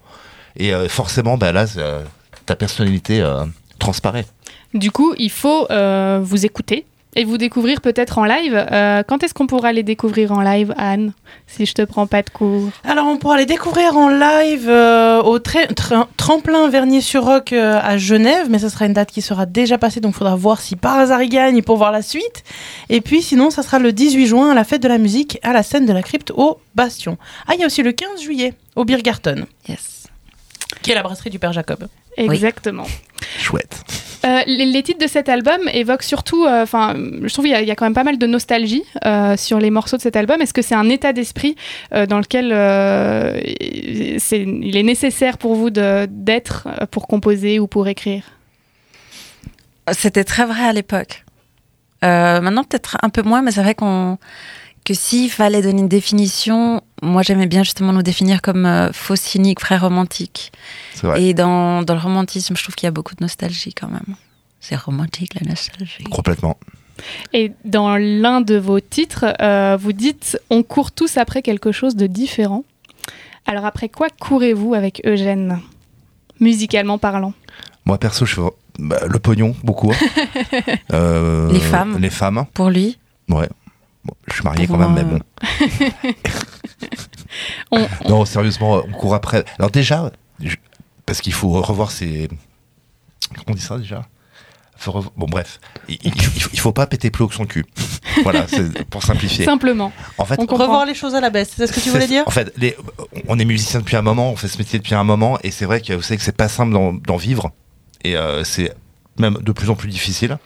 Et euh, forcément, bah là, euh, ta personnalité euh, transparaît. Du coup, il faut euh, vous écouter et vous découvrir peut-être en live. Euh, quand est-ce qu'on pourra les découvrir en live, Anne Si je te prends pas de cours. Alors on pourra les découvrir en live euh, au tremplin Vernier-sur-Roc euh, à Genève, mais ça sera une date qui sera déjà passée, donc il faudra voir si par hasard il gagne pour voir la suite. Et puis sinon, ça sera le 18 juin à la fête de la musique à la scène de la crypte au Bastion. Ah, il y a aussi le 15 juillet au Biergarten. Yes. Qui est la brasserie du Père Jacob. Exactement. Chouette. Euh, les, titres de cet album évoquent surtout, euh, enfin, je trouve qu'il y, a- quand même pas mal de nostalgie euh, sur les morceaux de cet album. Est-ce que c'est un état d'esprit dans lequel il est nécessaire pour vous d'être pour composer ou pour écrire? C'était très vrai à l'époque. Maintenant, peut-être un peu moins, mais c'est vrai qu'on que s'il fallait donner une définition, moi j'aimais bien justement nous définir comme euh, faux cynique, vrai romantique. C'est vrai. Et dans, dans le romantisme, je trouve qu'il y a beaucoup de nostalgie quand même. C'est romantique la nostalgie. Complètement. Et dans l'un de vos titres, euh, vous dites On court tous après quelque chose de différent. Alors, après quoi courez-vous avec Eugène Musicalement parlant? Moi, perso, je fais bah, le pognon, beaucoup. <laughs> Euh, Les femmes. Les femmes. Pour lui, Ouais. Bon, je suis marié quand même, mais bon. <laughs> On- Non, sérieusement, on court après. Alors déjà, je- parce qu'il faut revoir ses... Comment on dit ça déjà? Faut revo- Bon bref, il, il, faut pas péter plus haut que son cul. <laughs> voilà, c'est pour simplifier. Simplement. En fait, On comprend. Revoir les choses à la baisse, c'est ce que tu voulais dire? En fait, les- on est musicien depuis un moment, on fait ce métier depuis un moment, et c'est vrai que vous savez que c'est pas simple d'en d'en vivre, et euh, c'est même de plus en plus difficile.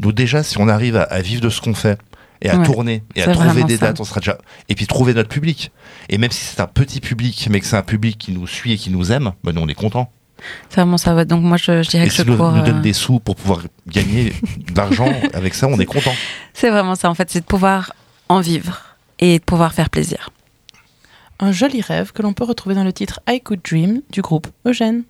Donc déjà, si on arrive à, à vivre de ce qu'on fait, et à Ouais, tourner, et à trouver des ça. dates, on sera déjà... Et puis trouver notre public. Et même si c'est un petit public, mais que c'est un public qui nous suit et qui nous aime, ben nous on est content. c'est vraiment ça. Donc moi, je, je dirais Et que si nous, cours. nous euh, donne des sous pour pouvoir gagner <laughs> de l'argent avec ça, on est content. C'est vraiment ça, en fait, c'est de pouvoir en vivre et de pouvoir faire plaisir. Un joli rêve que l'on peut retrouver dans le titre I Could Dream du groupe Eugène.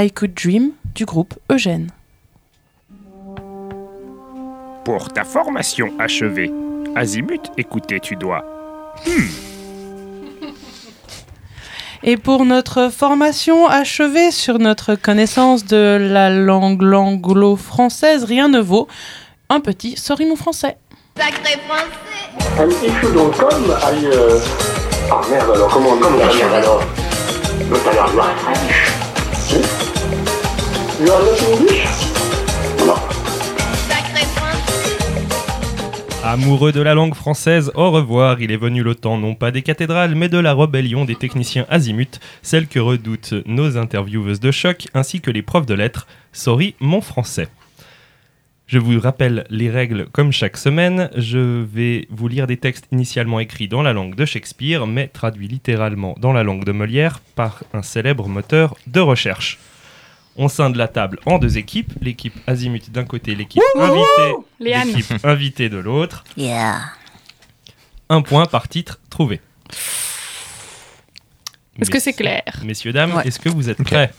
I Could Dream du groupe Eugène. Pour ta formation achevée, Azimut, écouter tu dois. <laughs> Et pour notre formation achevée sur notre connaissance de la langue anglo-française, rien ne vaut un petit Sorry mon français. Sacré français Un petit chou dans le com euh, Ah merde alors, comment on dit alors à l'heure. Amoureux de la langue française, au revoir, il est venu le temps non pas des cathédrales, mais de la rébellion des techniciens azimut, celle que redoutent nos intervieweuses de choc, ainsi que les profs de lettres. Sorry, mon français. Je vous rappelle les règles comme chaque semaine. Je vais vous lire des textes initialement écrits dans la langue de Shakespeare, mais traduits littéralement dans la langue de Molière par un célèbre moteur de recherche. On scinde la table en deux équipes, l'équipe azimut d'un côté, l'équipe invitée, Léane. l'équipe invitée de l'autre. Yeah. Un point par titre trouvé. Est-ce que c'est clair? Messieurs, dames, est-ce que vous êtes prêts?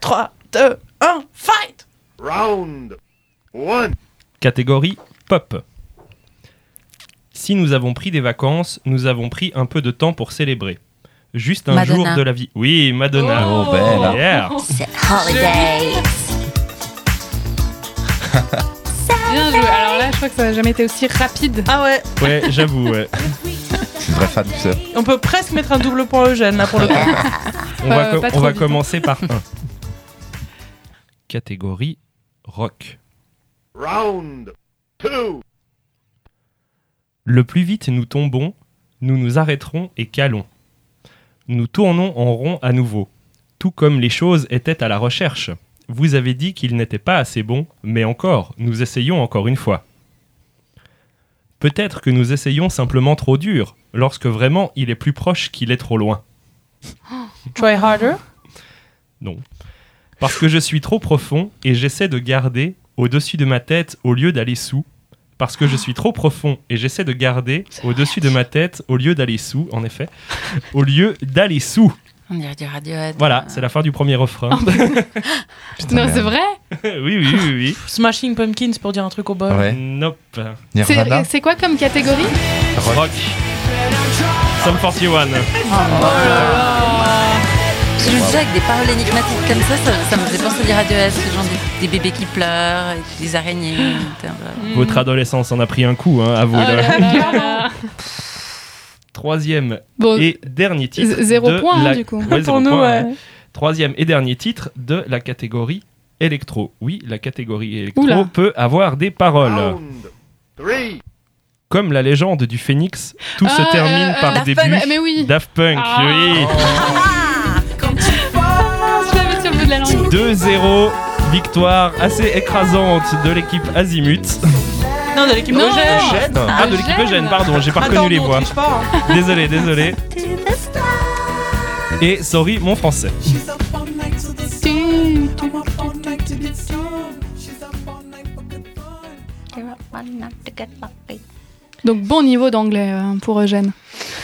3, 2, 1, fight Round one. Catégorie pop. Si nous avons pris des vacances, nous avons pris un peu de temps pour célébrer. Juste un Madonna. jour de la vie. Oui, Madonna. Oh, belle. Yeah. C'est holiday. Bien joué. Alors là, je crois que ça n'a jamais été aussi rapide. Ah ouais, Ouais, j'avoue. ouais. C'est une vraie fan, tu sais. on peut presque mettre un double point Eugène là pour le coup. <laughs> On Euh, va, on commencer par <laughs> un. Catégorie rock. Round two. Le plus vite nous tombons, nous nous arrêterons et calons. Nous tournons en rond à nouveau, tout comme les choses étaient à la recherche. Vous avez dit qu'il n'était pas assez bon, mais encore, nous essayons encore une fois. Peut-être que nous essayons simplement trop dur, lorsque vraiment il est plus proche qu'il est trop loin. <gasps> Try harder? Non. Parce que je suis trop profond et j'essaie de garder au-dessus de ma tête au lieu d'aller sous. Parce que je suis trop profond et j'essaie de garder au-dessus de ma tête au lieu d'aller sous, en effet. <laughs> Au lieu d'aller sous. On dirait du Radiohead. Voilà, c'est la fin du premier refrain. <laughs> non, c'est vrai <laughs> oui, oui, oui, oui. Smashing Pumpkins pour dire un truc au bol. Ouais. Nope. Nirvana. C'est c'est quoi comme catégorie Rock. Sum 41. Je me disais avec des paroles énigmatiques comme ça, ça, ça me faisait penser à du Radiohead, ce genre des, des bébés qui pleurent, et des araignées. peu- Votre adolescence en a pris un coup, hein, à vous. Oh là. là <laughs> là là. Troisième Bon, et dernier titre. zéro de point, hein, la- du coup. Ouais, Pour zéro nous, point, ouais. Troisième et dernier titre de la catégorie électro. Oui, la catégorie électro Oula. peut avoir des paroles. Comme la légende du phénix, tout Ah, se termine euh, par Daft des Punk, buts. mais oui. Daft Punk, Ah. oui. Je l'avais sur le bout de la langue. 2-0, victoire assez écrasante de l'équipe Azimut. Non, de l'équipe. Eugène. Ah, de l'équipe Eugène. Pardon, j'ai pas Attends, reconnu les voix. triche pas, hein. Désolé, désolé. Et sorry, mon français. Donc bon niveau d'anglais euh, pour Eugène.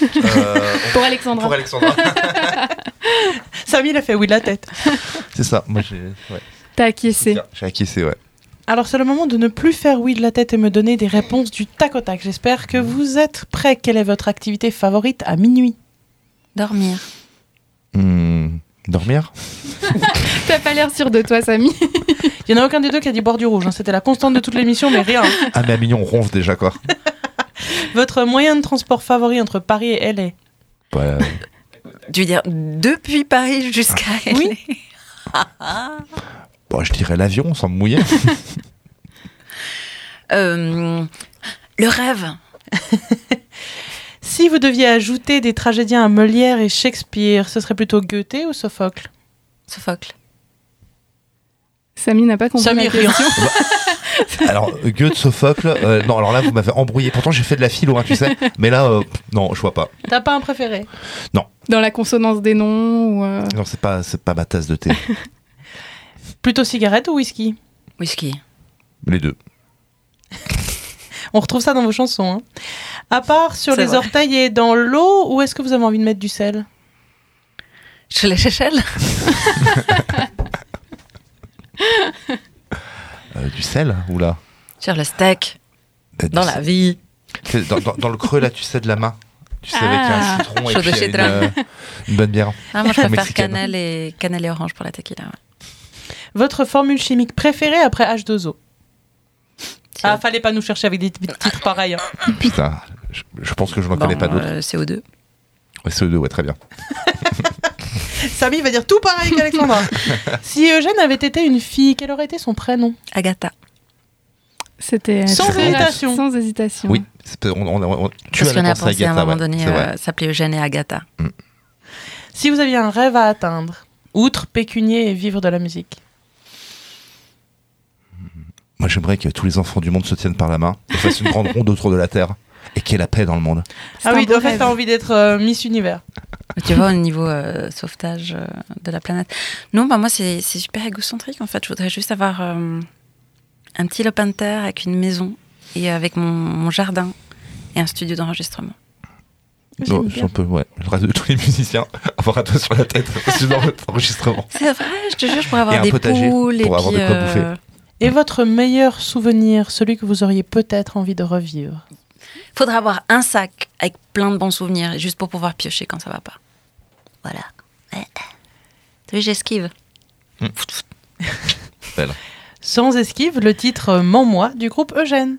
Euh, <laughs> Pour Alexandra. Pour Alexandra. <laughs> Samy, il a fait oui de la tête. c'est ça. Moi, j'ai ouais. T'as acquiescé. J'ai acquiescé, ouais. Alors, c'est le moment de ne plus faire oui de la tête et me donner des réponses du tac au tac. J'espère que vous êtes prêts. Quelle est votre activité favorite à minuit? Dormir. Hmm, dormir? <laughs> T'as pas l'air sûr de toi, Samy. <laughs> Il n'y en a aucun des deux qui a dit boire du rouge. hein. C'était la constante de toute l'émission, mais rien. Ah, mais à mignon, on ronfle déjà, quoi. <laughs> Votre moyen de transport favori entre Paris et LA Ouais. Tu veux dire depuis Paris jusqu'à Oui. Bon, je dirais l'avion, sans me mouiller. <laughs> Euh, Le rêve. <laughs> Si vous deviez ajouter des tragédiens à Molière et Shakespeare, ce serait plutôt Goethe ou Sophocle? Sophocle. Samy n'a pas compris Samy, rien. question. <laughs> Alors, Goethe, Sophocle, euh, non, alors là, vous m'avez embrouillé. Pourtant, j'ai fait de la philo, hein, tu sais. Mais là, euh, non, je vois pas. T'as pas un préféré? Dans la consonance des noms ou... euh, Non, c'est pas, c'est pas ma tasse de thé. Plutôt cigarette ou whisky? Whisky. Les deux. <laughs> On retrouve ça dans vos chansons. hein. À part sur les vrai. orteils et dans l'eau, où est-ce que vous avez envie de mettre du sel? Chez les Seychelles. <laughs> Euh, du sel, ou là Sur le steak. Euh, Dans la vie. Dans, dans- dans le creux, là, tu sais, de la main. Tu sais, avec Ah. un citron et puis une, euh, une bonne bière. Ah, moi, je <laughs> préfère cannelle et, cannelle et orange pour la tequila. ouais. Votre formule chimique préférée après H2O Ah, fallait pas nous chercher avec des t- titres pareils. hein. <laughs> Putain, je, je pense que je n'en connais Bon, pas d'autres. euh, CO2. Ouais, CO2, ouais, très bien. <laughs> Samy va dire tout pareil qu'Alexandra. <laughs> si Eugène avait été une fille, quel aurait été son prénom? Agatha. C'était Sans très- hésitation. Sans hésitation. Oui, c'est on, on- on- tu Parce as qu'on la a pensé à un Agatha, moment ouais, donné c'est vrai. euh, s'appeler Eugène et Agatha. Si vous aviez un rêve à atteindre, outre pécunier et vivre de la musique. Moi, j'aimerais que tous les enfants du monde se tiennent par la main et fassent une grande ronde autour de la Terre et qu'il y ait la paix dans le monde. Ah oui, en fait, t'as envie d'être euh, Miss Univers. Tu vois, au niveau euh, sauvetage euh, de la planète. Non, bah moi, c'est c'est super égocentrique, en fait. Je voudrais juste avoir euh, un petit lopin de terre avec une maison et avec mon, mon jardin et un studio d'enregistrement. Non, un peu, ouais. Le reste de tous les musiciens, <laughs> avoir un toit sur la tête, c'est dans l'enregistrement. C'est vrai, je te jure, je pourrais avoir Et des potager poules et pour avoir puis, de quoi euh, bouffer. Et votre meilleur souvenir, celui que vous auriez peut-être envie de revivre Faudrait avoir un sac avec plein de bons souvenirs, juste pour pouvoir piocher quand ça va pas. Voilà. Ouais. T'as vu, j'esquive. Belle. Sans esquive, le titre Mens-moi du groupe Eugène.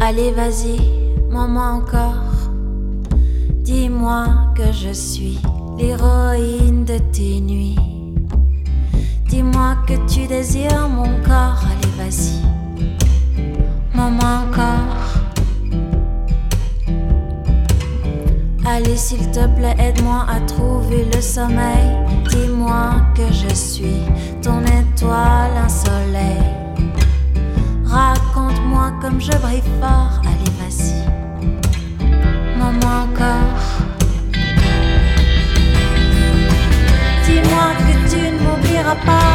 Allez, vas-y, mens-moi encore. Dis-moi que je suis l'héroïne de tes nuits. Dis-moi que tu désires mon corps. Allez, vas-y, mens-moi encore. Allez, s'il te plaît, aide-moi à trouver le sommeil. Dis-moi que je suis ton étoile, un soleil. Raconte-moi comme je brille fort. Allez, vas-y. Mens-moi encore. Dis-moi que tu ne m'oublieras pas.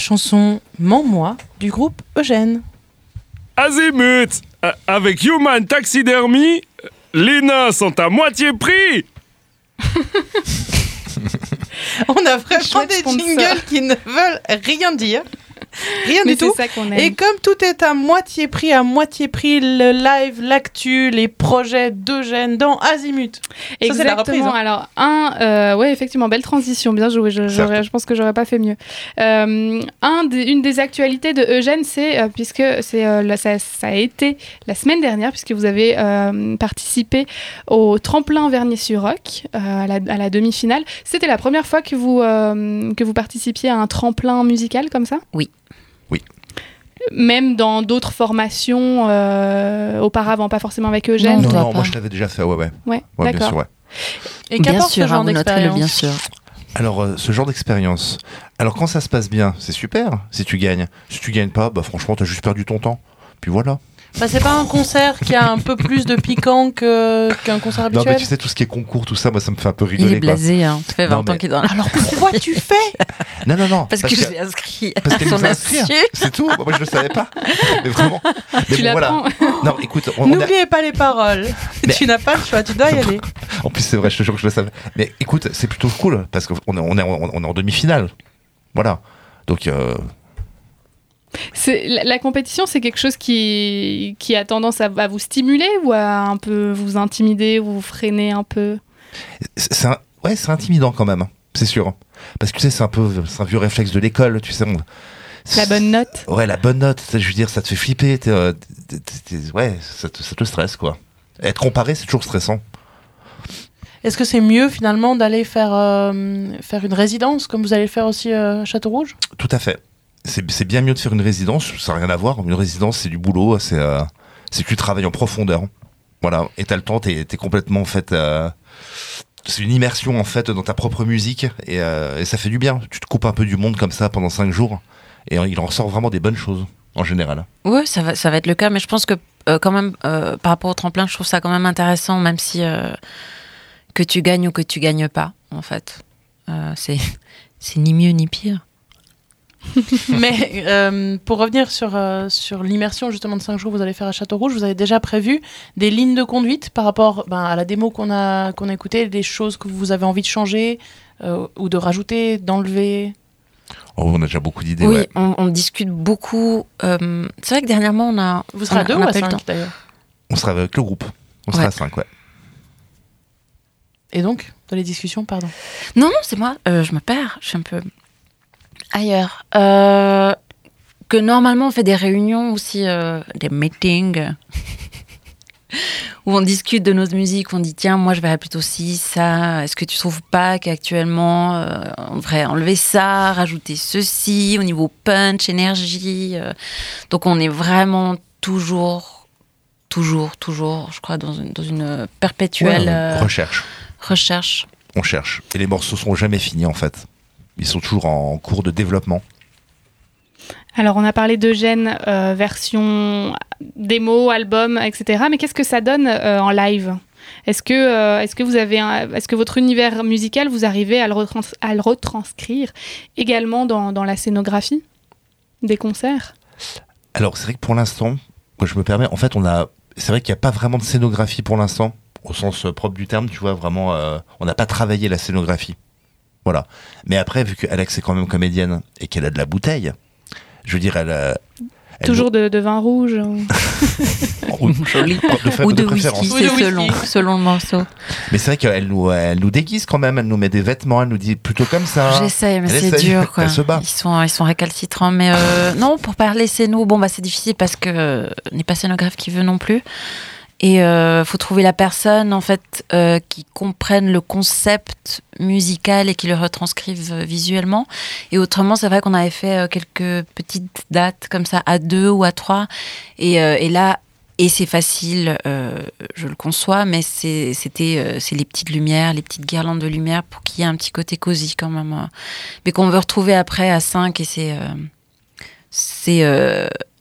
Chanson Mens-moi du groupe Eugène. Azimut euh, Avec Human Taxidermy, les nains sont à moitié prix <laughs> On a vraiment des jingles qui ne veulent rien dire. <laughs> Rien Mais du tout. ça. Et comme tout est à moitié prix, à moitié prix, le live, l'actu, les projets d'Eugène dans Azimut. Ça, c'est la reprise. Exactement. hein. Alors, un, euh, ouais, effectivement, belle transition, bien joué. Je, pense que j'aurais pas fait mieux. Euh, un des- une des actualités de Eugène, c'est euh, puisque c'est euh, ça, ça a été la semaine dernière, puisque vous avez euh, participé au tremplin Vernier-sur-Roc euh, à la, à la demi-finale. C'était la première fois que vous euh, que vous participiez à un tremplin musical comme ça? Oui. Oui. Même dans d'autres formations euh, auparavant, pas forcément avec Eugène. non, non, pas. moi je l'avais déjà fait, ouais, ouais. Ouais, Ouais, bien sûr, ouais. Et qu'apporte ce genre bien d'expérience sûr. Alors, euh, ce genre d'expérience. Alors, quand ça se passe bien, c'est super si tu gagnes. Si tu gagnes pas, bah franchement, t'as juste perdu ton temps. Puis voilà. Bah, c'est pas un concert qui a un peu plus de piquant que- qu'un concert Non, habituel mais tu sais, tout ce qui est concours, tout ça, moi, ça me fait un peu Il rigoler. est quoi. blasé, hein. ça fait 20 Non, ans qu'il est dans la... Alors pourquoi tu fais <laughs> Non, non, non. Parce que je l'ai inscrit Parce qu'elle nous a inscrit. C'est tout. Moi, je le savais pas. <laughs> Mais vraiment. Mais Tu bon, voilà. <gasps> Non, écoute, on, on a- N'oubliez pas les paroles. <laughs> Mais- Tu n'as pas le choix, tu dois y aller. En plus, c'est vrai, je te jure que je le savais. Mais écoute, c'est plutôt cool parce qu'on est, on est, en- on est en demi-finale. Voilà. Donc, euh, La, la compétition, c'est quelque chose qui, qui a tendance à, à vous stimuler ou à un peu vous intimider ou vous freiner un peu? C'est ouais, c'est intimidant quand même. C'est sûr. Parce que tu sais, c'est un peu, c'est un vieux réflexe de l'école, tu sais. on- La bonne note Ouais, la bonne note. Je veux dire, ça te fait flipper. t'es, euh, t'es- t'es- t'es- ouais, ça te, ça te stresse, quoi. Être comparé, c'est toujours stressant. Est-ce que c'est mieux finalement d'aller faire, euh, faire une résidence comme vous allez le faire aussi euh, à Château-Rouge? Tout à fait. C'est bien mieux de faire une résidence, ça n'a rien à voir. Une résidence, c'est du boulot, c'est euh, tu travailles en profondeur. Voilà, et t'as le temps, t'es es complètement en fait. euh, c'est une immersion en fait dans ta propre musique et, euh, et ça fait du bien. Tu te coupes un peu du monde comme ça pendant cinq jours et il en ressort vraiment des bonnes choses en général. Oui, ça va, ça va être le cas, mais je pense que euh, quand même, par rapport au tremplin, je trouve ça quand même intéressant, même si que tu gagnes ou que tu gagnes pas, en fait. <laughs> C'est ni mieux ni pire. <laughs> Mais euh, pour revenir sur, euh, sur l'immersion justement de 5 jours que vous allez faire à Château-Rouge, vous avez déjà prévu des lignes de conduite par rapport ben, à la démo qu'on a, qu'on a écoutée, des choses que vous avez envie de changer euh, ou de rajouter, d'enlever? Oh, on a déjà beaucoup d'idées. Oui, ouais. on, on discute beaucoup. euh, c'est vrai que dernièrement, on a. Vous serez on à deux ou à cinq d'ailleurs? On sera avec le groupe. On sera à 5, ouais. Et donc, dans les discussions, pardon. Non, non, c'est moi. Euh, je me perds. Je suis un peu ailleurs. Euh, que normalement, on fait des réunions aussi, euh, des meetings, <laughs> où on discute de notre musique. On dit tiens, moi, je verrais plutôt ci, ça. Est-ce que tu trouves pas qu'actuellement, euh, on devrait enlever ça, rajouter ceci au niveau punch, énergie. Donc, on est vraiment toujours, toujours, toujours, je crois, dans une, dans une perpétuelle Ouais, recherche. recherche. On cherche. Et les morceaux sont jamais finis en fait. Ils sont toujours en cours de développement. Alors, on a parlé d'Eugène, euh, version démo, album, etc. Mais qu'est-ce que ça donne euh, en live? Est-ce que, euh, est-ce que vous avez, est-ce que votre univers musical, vous arrivez à le, retrans- à le retranscrire également dans, dans la scénographie des concerts? Alors, c'est vrai que pour l'instant, je me permets, en fait, on a. C'est vrai qu'il n'y a pas vraiment de scénographie pour l'instant, au sens propre du terme, tu vois, vraiment, on n'a pas travaillé la scénographie. Voilà. Mais après, vu que Alex est quand même comédienne et qu'elle a de la bouteille, je veux dire, elle a. elle Toujours de, de vin rouge ou- <laughs> ou- de, fa- <laughs> Ou de de préférence. whisky, c'est selon, selon le morceau. Mais c'est vrai qu'elle nous, elle nous déguise quand même, elle nous met des vêtements, elle nous dit plutôt comme ça. J'essaye, mais c'est dur, quoi. Elle se bat. Ils sont, ils sont récalcitrants. Mais euh, non, pour parler nous bon, bah, c'est difficile parce que euh, n'est pas scénographe qui veut non plus. Et euh, faut trouver la personne, en fait, euh, qui comprenne le concept musical et qui le retranscrive euh, visuellement. Et autrement, c'est vrai qu'on avait fait euh, quelques petites dates comme ça, à deux ou à trois. Et, euh, et là, et c'est facile, euh, je le conçois, mais c'est- c'était euh, c'est les petites lumières, les petites guirlandes de lumière pour qu'il y ait un petit côté cosy quand même. euh. mais qu'on veut retrouver après à 5 et c'est, euh, c'est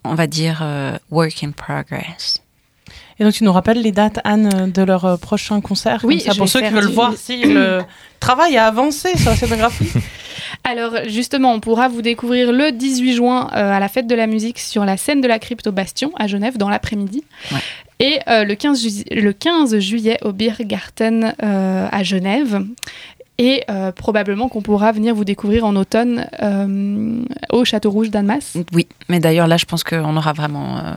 on va dire, work in progress. Et donc, tu nous rappelles les dates, Anne, de leur euh, prochain concert? Oui, comme ça, je pour vais ceux qui faire veulent du- voir si le <coughs> travail a avancé sur la scénographie. <laughs> Alors justement, on pourra vous découvrir le 18 juin euh, à la fête de la musique sur la scène de la crypte au Bastion à Genève dans l'après-midi. Et euh, le, 15 ju- le 15 juillet au Biergarten euh, à Genève. Et euh, probablement qu'on pourra venir vous découvrir en automne euh, au Château Rouge d'Annemasse. Oui, mais d'ailleurs là, je pense qu'on aura vraiment euh,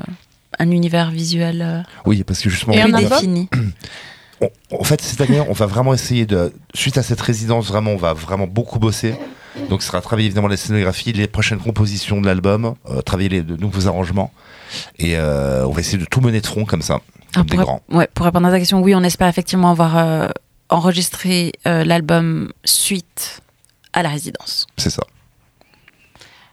un univers visuel euh, Oui, parce que justement, plus défini. <clears throat> on- en fait, cette année, on va vraiment essayer de, suite à cette résidence, vraiment, on va vraiment beaucoup bosser. Donc, ce sera travailler évidemment la scénographie, les prochaines compositions de l'album, euh, travailler les de nouveaux arrangements. Et euh, on va essayer de tout mener de front comme ça, comme des pour, grands. ouais, pour répondre à ta question, oui, on espère effectivement avoir euh, enregistré euh, l'album suite à la résidence. C'est ça.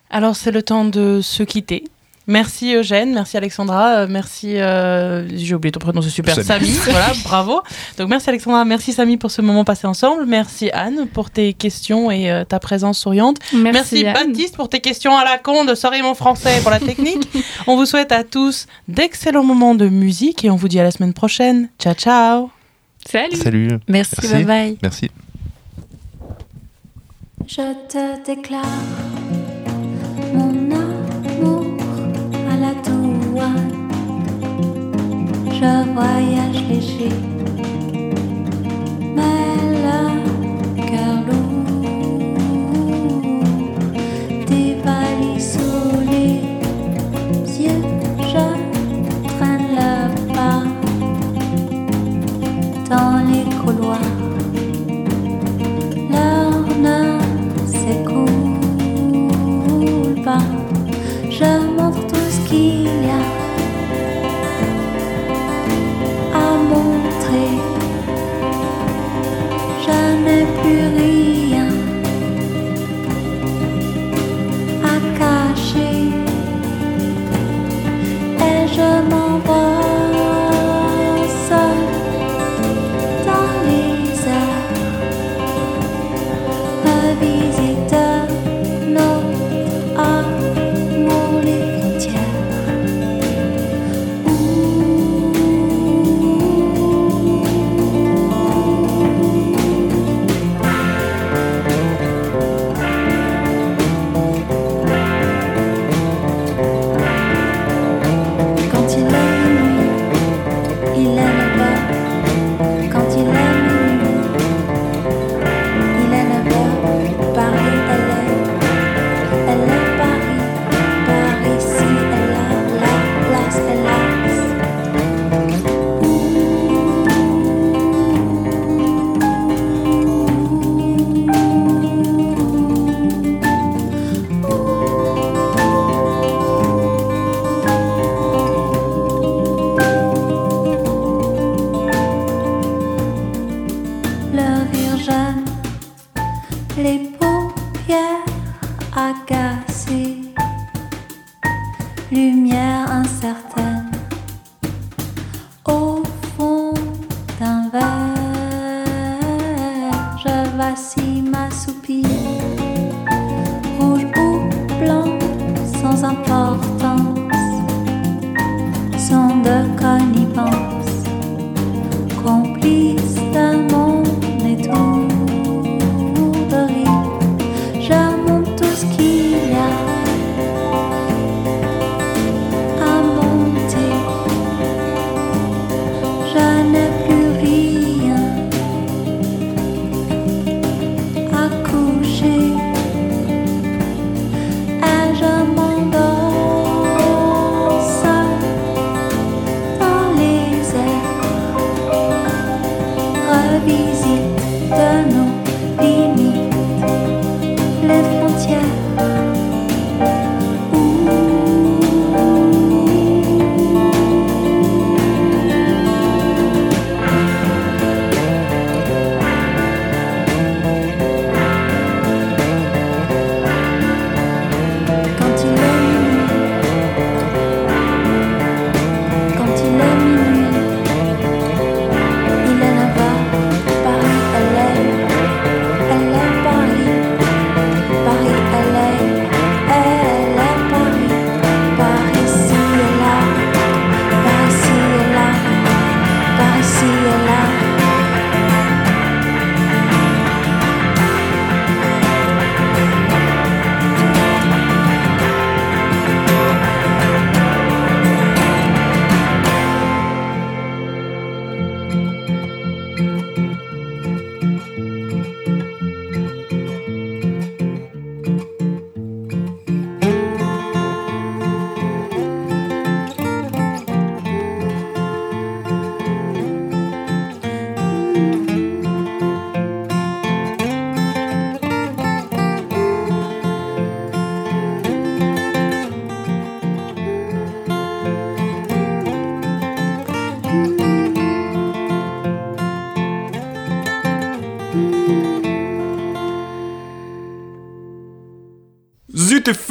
Alors c'est le temps de se quitter. Merci Eugène, merci Alexandra, euh, merci, euh, j'ai oublié ton prénom, c'est super, Samy. Samy, voilà, <laughs> bravo. Donc merci Alexandra, merci Samy pour ce moment passé ensemble, merci Anne pour tes questions et euh, ta présence souriante. Merci. Baptiste pour tes questions à la con de Sorry mon français pour la technique. <laughs> on vous souhaite à tous d'excellents moments de musique et on vous dit à la semaine prochaine. Ciao ciao Salut Salut. Merci, bye bye. Merci. Je te déclare mon amour à la douane. Je voyage léger, mais le cœur. Des valises sous les yeux, je traîne le pas dans Et je